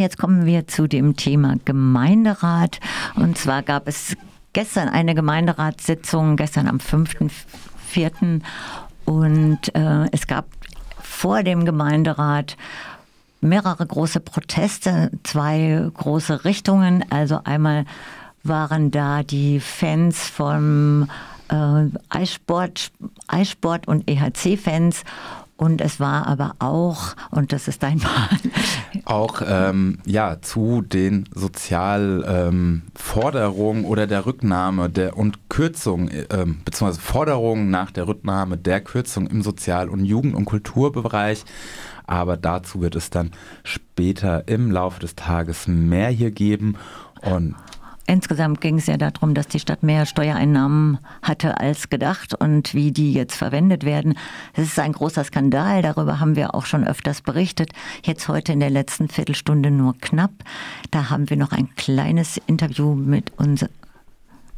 Jetzt kommen wir zu dem Thema Gemeinderat. Und zwar gab es gestern eine Gemeinderatssitzung, gestern am 5.4. Und äh, es gab vor dem Gemeinderat mehrere große Proteste, zwei große Richtungen. Also einmal waren da die Fans vom äh, Eissport, Eissport und EHC-Fans und es war aber auch, und das ist dein Mal. Auch ähm, ja, zu den Sozialforderungen ähm, oder der Rücknahme der und Kürzung, ähm, beziehungsweise Forderungen nach der Rücknahme der Kürzung im Sozial- und Jugend- und Kulturbereich. Aber dazu wird es dann später im Laufe des Tages mehr hier geben. Und Insgesamt ging es ja darum, dass die Stadt mehr Steuereinnahmen hatte als gedacht und wie die jetzt verwendet werden. Das ist ein großer Skandal. Darüber haben wir auch schon öfters berichtet. Jetzt heute in der letzten Viertelstunde nur knapp. Da haben wir noch ein kleines Interview mit, uns,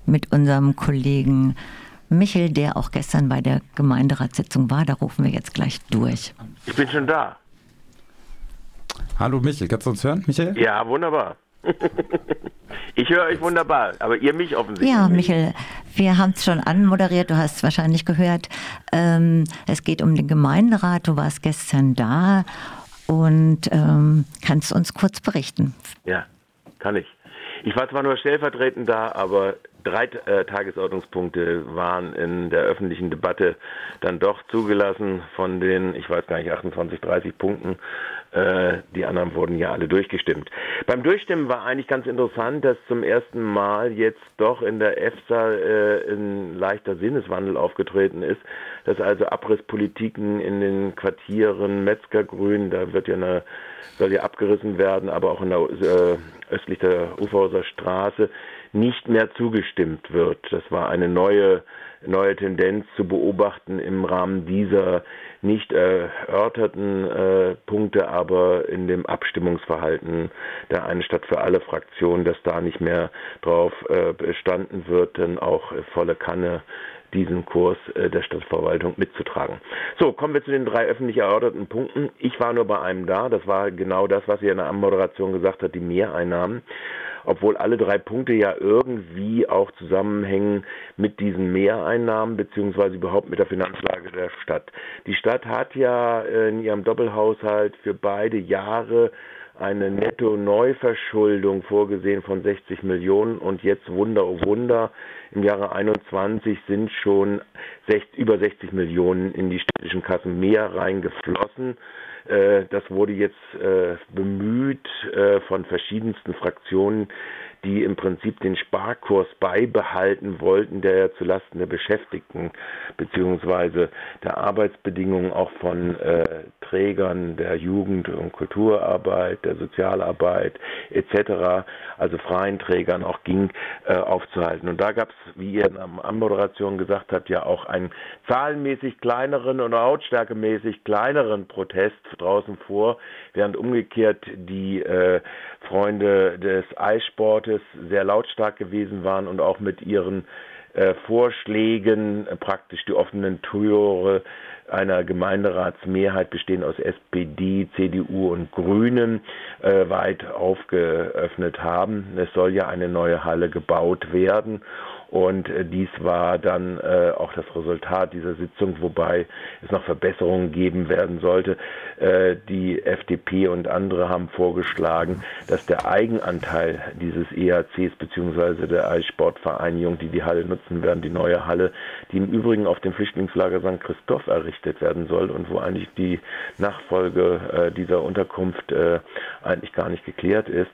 mit unserem Kollegen Michel, der auch gestern bei der Gemeinderatssitzung war. Da rufen wir jetzt gleich durch. Ich bin schon da. Hallo Michel, kannst du uns hören, Michael? Ja, wunderbar. Ich höre euch wunderbar, aber ihr mich offensichtlich. Ja, Michael, wir haben es schon anmoderiert, du hast es wahrscheinlich gehört. Ähm, es geht um den Gemeinderat, du warst gestern da und ähm, kannst uns kurz berichten. Ja, kann ich. Ich war zwar nur stellvertretend da, aber drei äh, Tagesordnungspunkte waren in der öffentlichen Debatte dann doch zugelassen von den, ich weiß gar nicht, 28, 30 Punkten. Äh, die anderen wurden ja alle durchgestimmt. Beim Durchstimmen war eigentlich ganz interessant, dass zum ersten Mal jetzt doch in der EFSA äh, ein leichter Sinneswandel aufgetreten ist, dass also Abrisspolitiken in den Quartieren Metzgergrün, da wird ja eine, soll ja abgerissen werden, aber auch in der äh, östlich der Uferhauser Straße nicht mehr zugestimmt wird. Das war eine neue neue Tendenz zu beobachten im Rahmen dieser nicht erörterten äh, Punkte, aber in dem Abstimmungsverhalten der Eine Stadt für alle Fraktion, dass da nicht mehr drauf äh, bestanden wird, denn auch volle Kanne diesen Kurs äh, der Stadtverwaltung mitzutragen. So, kommen wir zu den drei öffentlich erörterten Punkten. Ich war nur bei einem da, das war genau das, was ihr in der Anmoderation gesagt hat, die Mehreinnahmen obwohl alle drei Punkte ja irgendwie auch zusammenhängen mit diesen Mehreinnahmen beziehungsweise überhaupt mit der Finanzlage der Stadt. Die Stadt hat ja in ihrem Doppelhaushalt für beide Jahre eine Netto-Neuverschuldung vorgesehen von 60 Millionen und jetzt Wunder, oh Wunder, im Jahre 21 sind schon 60, über 60 Millionen in die städtischen Kassen mehr reingeflossen. Äh, das wurde jetzt äh, bemüht äh, von verschiedensten Fraktionen, die im Prinzip den Sparkurs beibehalten wollten, der ja zulasten der Beschäftigten beziehungsweise der Arbeitsbedingungen auch von äh, Trägern der Jugend- und Kulturarbeit, der Sozialarbeit etc., also freien Trägern auch ging, äh, aufzuhalten. Und da gab es, wie ihr in der Anmoderation gesagt habt, ja auch einen zahlenmäßig kleineren oder lautstärkemäßig kleineren Protest draußen vor, während umgekehrt die äh, Freunde des Eissportes sehr lautstark gewesen waren und auch mit ihren äh, Vorschlägen äh, praktisch die offenen Tore einer Gemeinderatsmehrheit bestehend aus SPD, CDU und Grünen äh, weit aufgeöffnet haben. Es soll ja eine neue Halle gebaut werden und äh, dies war dann äh, auch das Resultat dieser Sitzung, wobei es noch Verbesserungen geben werden sollte. Äh, die FDP und andere haben vorgeschlagen, dass der Eigenanteil dieses EACs bzw. der Eissportvereinigung, die die Halle nutzen werden, die neue Halle, die im Übrigen auf dem Flüchtlingslager St. Christoph errichtet werden soll und wo eigentlich die Nachfolge äh, dieser Unterkunft äh, eigentlich gar nicht geklärt ist.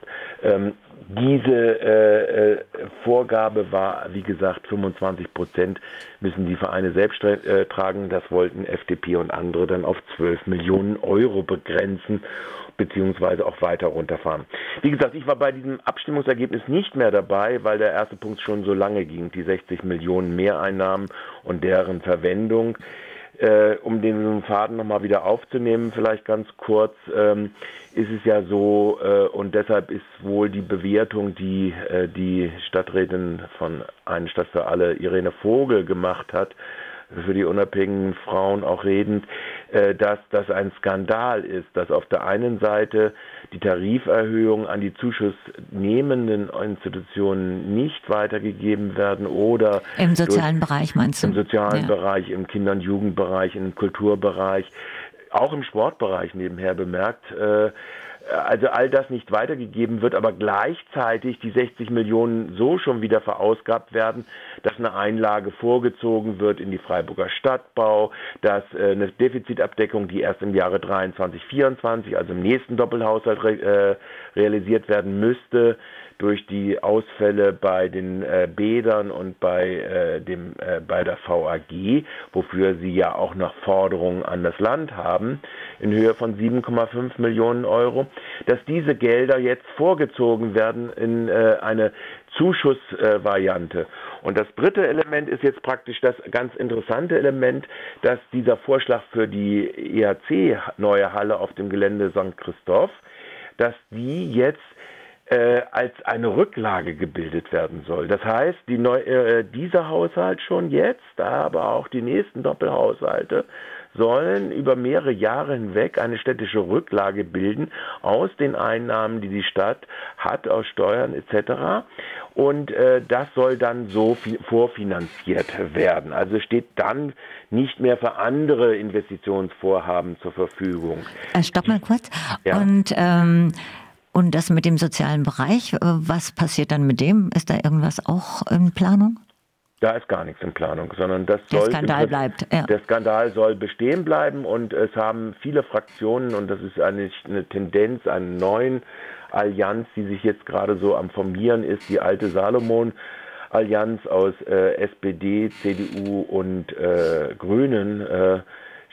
Diese äh, äh, Vorgabe war, wie gesagt, 25 Prozent müssen die Vereine selbst äh, tragen. Das wollten FDP und andere dann auf 12 Millionen Euro begrenzen beziehungsweise auch weiter runterfahren. Wie gesagt, ich war bei diesem Abstimmungsergebnis nicht mehr dabei, weil der erste Punkt schon so lange ging, die 60 Millionen Mehreinnahmen und deren Verwendung. Äh, um den Faden nochmal wieder aufzunehmen, vielleicht ganz kurz, ähm, ist es ja so, äh, und deshalb ist wohl die Bewertung, die äh, die Stadträtin von Eine Stadt für alle, Irene Vogel, gemacht hat, für die unabhängigen Frauen auch redend, äh, dass das ein Skandal ist, dass auf der einen Seite die Tariferhöhungen an die zuschussnehmenden Institutionen nicht weitergegeben werden oder im sozialen Bereich meinst du? Im sozialen ja. Bereich, im Kinder- und Jugendbereich, im Kulturbereich, auch im Sportbereich nebenher bemerkt. Äh, also all das nicht weitergegeben wird, aber gleichzeitig die 60 Millionen so schon wieder verausgabt werden, dass eine Einlage vorgezogen wird in die Freiburger Stadtbau, dass äh, eine Defizitabdeckung, die erst im Jahre 23, 24, also im nächsten Doppelhaushalt äh, realisiert werden müsste, durch die Ausfälle bei den äh, Bädern und bei, äh, dem, äh, bei der VAG, wofür sie ja auch noch Forderungen an das Land haben, in Höhe von 7,5 Millionen Euro, dass diese Gelder jetzt vorgezogen werden in äh, eine Zuschussvariante. Und das dritte Element ist jetzt praktisch das ganz interessante Element, dass dieser Vorschlag für die EHC neue Halle auf dem Gelände St. Christoph, dass die jetzt äh, als eine Rücklage gebildet werden soll. Das heißt, die neu, äh, dieser Haushalt schon jetzt, aber auch die nächsten Doppelhaushalte sollen über mehrere Jahre hinweg eine städtische Rücklage bilden aus den Einnahmen, die die Stadt hat aus Steuern etc. Und äh, das soll dann so vorfinanziert werden. Also steht dann nicht mehr für andere Investitionsvorhaben zur Verfügung. Äh, stopp mal kurz. Ja. Und ähm und das mit dem sozialen Bereich, äh, was passiert dann mit dem? Ist da irgendwas auch in Planung? Da ist gar nichts in Planung, sondern das der soll. Skandal bleibt. Ja. Der Skandal soll bestehen bleiben und es haben viele Fraktionen, und das ist eine, eine Tendenz, eine neuen Allianz, die sich jetzt gerade so am Formieren ist, die alte Salomon-Allianz aus äh, SPD, CDU und äh, Grünen. Äh,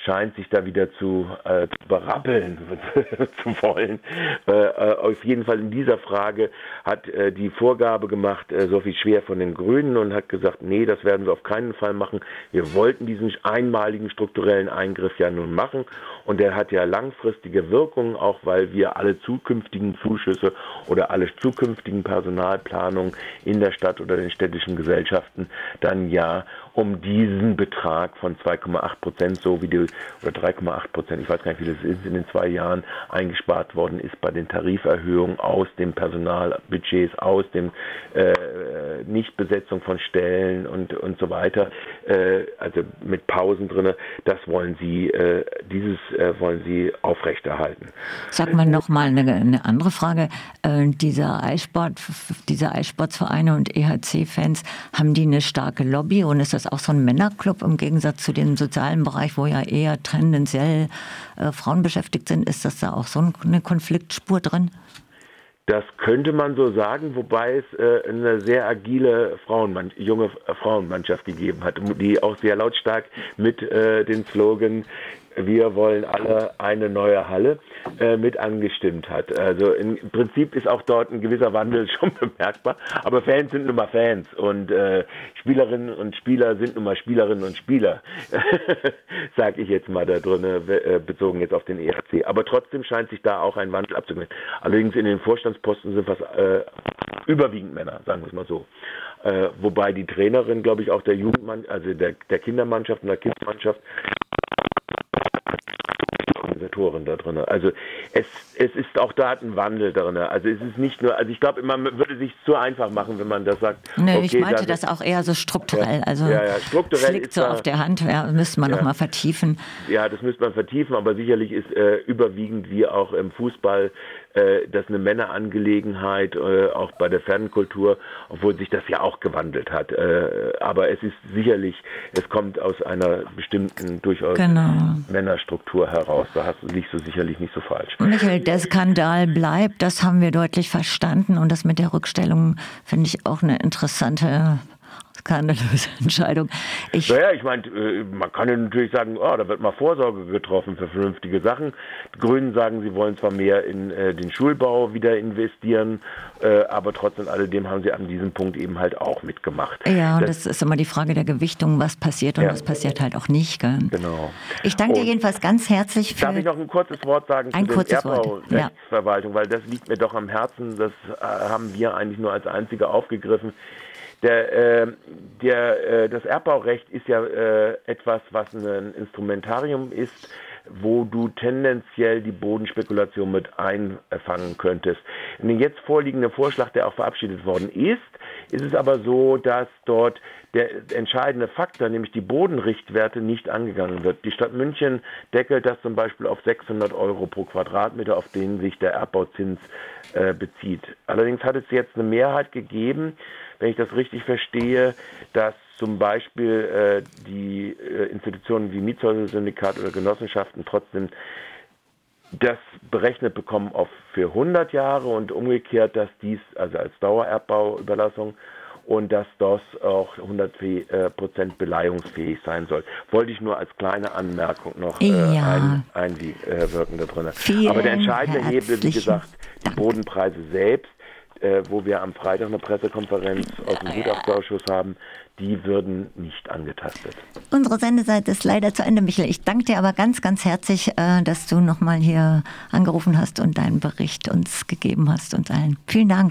scheint sich da wieder zu, äh, zu berappeln zu wollen. Äh, äh, auf jeden Fall in dieser Frage hat äh, die Vorgabe gemacht, äh, Sophie Schwer von den Grünen und hat gesagt, nee, das werden wir auf keinen Fall machen. Wir wollten diesen einmaligen strukturellen Eingriff ja nun machen und der hat ja langfristige Wirkungen, auch weil wir alle zukünftigen Zuschüsse oder alle zukünftigen Personalplanungen in der Stadt oder den städtischen Gesellschaften dann ja um diesen Betrag von 2,8 Prozent, so wie die, oder 3,8 Prozent, ich weiß gar nicht, wie das ist, in den zwei Jahren eingespart worden ist bei den Tariferhöhungen aus den Personalbudgets, aus dem äh, Nichtbesetzung von Stellen und, und so weiter, äh, also mit Pausen drin, das wollen Sie, äh, dieses äh, wollen Sie aufrechterhalten. Sag mal nochmal eine, eine andere Frage. Äh, dieser Eissport, diese Eissportsvereine und EHC-Fans, haben die eine starke Lobby und ist das auch so ein Männerclub im Gegensatz zu dem sozialen Bereich, wo ja eher tendenziell äh, Frauen beschäftigt sind? Ist das da auch so eine Konfliktspur drin? Das könnte man so sagen, wobei es äh, eine sehr agile Frauenmann junge Frauenmannschaft gegeben hat, die auch sehr lautstark mit äh, den Slogan wir wollen alle eine neue Halle äh, mit angestimmt hat. Also im Prinzip ist auch dort ein gewisser Wandel schon bemerkbar, aber Fans sind nun mal Fans und äh, Spielerinnen und Spieler sind nun mal Spielerinnen und Spieler, sage ich jetzt mal da drin, äh, bezogen jetzt auf den ERC. Aber trotzdem scheint sich da auch ein Wandel abzubilden. Allerdings in den Vorstandsposten sind fast äh, überwiegend Männer, sagen wir es mal so. Äh, wobei die Trainerin, glaube ich, auch der Jugendmann, also der, der Kindermannschaft und der Kindermannschaft Organisatoren da drin. Also es, es ist auch da ein Wandel drin. Also es ist nicht nur, also ich glaube, man würde sich zu einfach machen, wenn man das sagt. Nö, okay, ich meinte das auch eher so strukturell. Also ja, ja, strukturell liegt so da, auf der Hand, ja, müsste man ja. nochmal vertiefen. Ja, das müsste man vertiefen, aber sicherlich ist äh, überwiegend wie auch im Fußball äh, das eine Männerangelegenheit, äh, auch bei der Fernkultur, obwohl sich das ja auch gewandelt hat. Äh, aber es ist sicherlich, es kommt aus einer bestimmten, durchaus genau. Männerstruktur heraus. Da liegst du sicherlich nicht so falsch. Michael, der Skandal bleibt, das haben wir deutlich verstanden und das mit der Rückstellung finde ich auch eine interessante skandalöse Entscheidung. Ich naja, ich meine, äh, man kann ja natürlich sagen, oh, da wird mal Vorsorge getroffen für vernünftige Sachen. Die Grünen sagen, sie wollen zwar mehr in äh, den Schulbau wieder investieren, äh, aber trotz alledem haben sie an diesem Punkt eben halt auch mitgemacht. Ja, das, das ist immer die Frage der Gewichtung, was passiert und ja. was passiert halt auch nicht. Gell? Genau. Ich danke und dir jedenfalls ganz herzlich für. Darf ich noch ein kurzes Wort sagen ein zu der Erbbaurechtsverwaltung, ja. weil das liegt mir doch am Herzen. Das äh, haben wir eigentlich nur als einzige aufgegriffen. Der, äh, der, äh, das Erbbaurecht ist ja äh, etwas, was ein Instrumentarium ist, wo du tendenziell die Bodenspekulation mit einfangen könntest. In dem jetzt vorliegenden Vorschlag, der auch verabschiedet worden ist, ist es aber so, dass dort der entscheidende Faktor, nämlich die Bodenrichtwerte, nicht angegangen wird. Die Stadt München deckelt das zum Beispiel auf 600 Euro pro Quadratmeter, auf den sich der Erbbauzins äh, bezieht. Allerdings hat es jetzt eine Mehrheit gegeben, wenn ich das richtig verstehe, dass zum Beispiel äh, die äh, Institutionen wie Mietshäuser-Syndikat oder Genossenschaften trotzdem das berechnet bekommen auf für 100 Jahre und umgekehrt, dass dies also als Dauererbauüberlassung und dass das auch 100 äh, Prozent beleihungsfähig sein soll. Wollte ich nur als kleine Anmerkung noch äh, ja. einwirken da drin. Aber der entscheidende Hebel, wie gesagt, die Bodenpreise selbst äh, wo wir am Freitag eine Pressekonferenz aus dem Gutachterausschuss haben, die würden nicht angetastet. Unsere Sendeseite ist leider zu Ende, Michael. Ich danke dir aber ganz, ganz herzlich, äh, dass du nochmal hier angerufen hast und deinen Bericht uns gegeben hast und allen. Vielen Dank.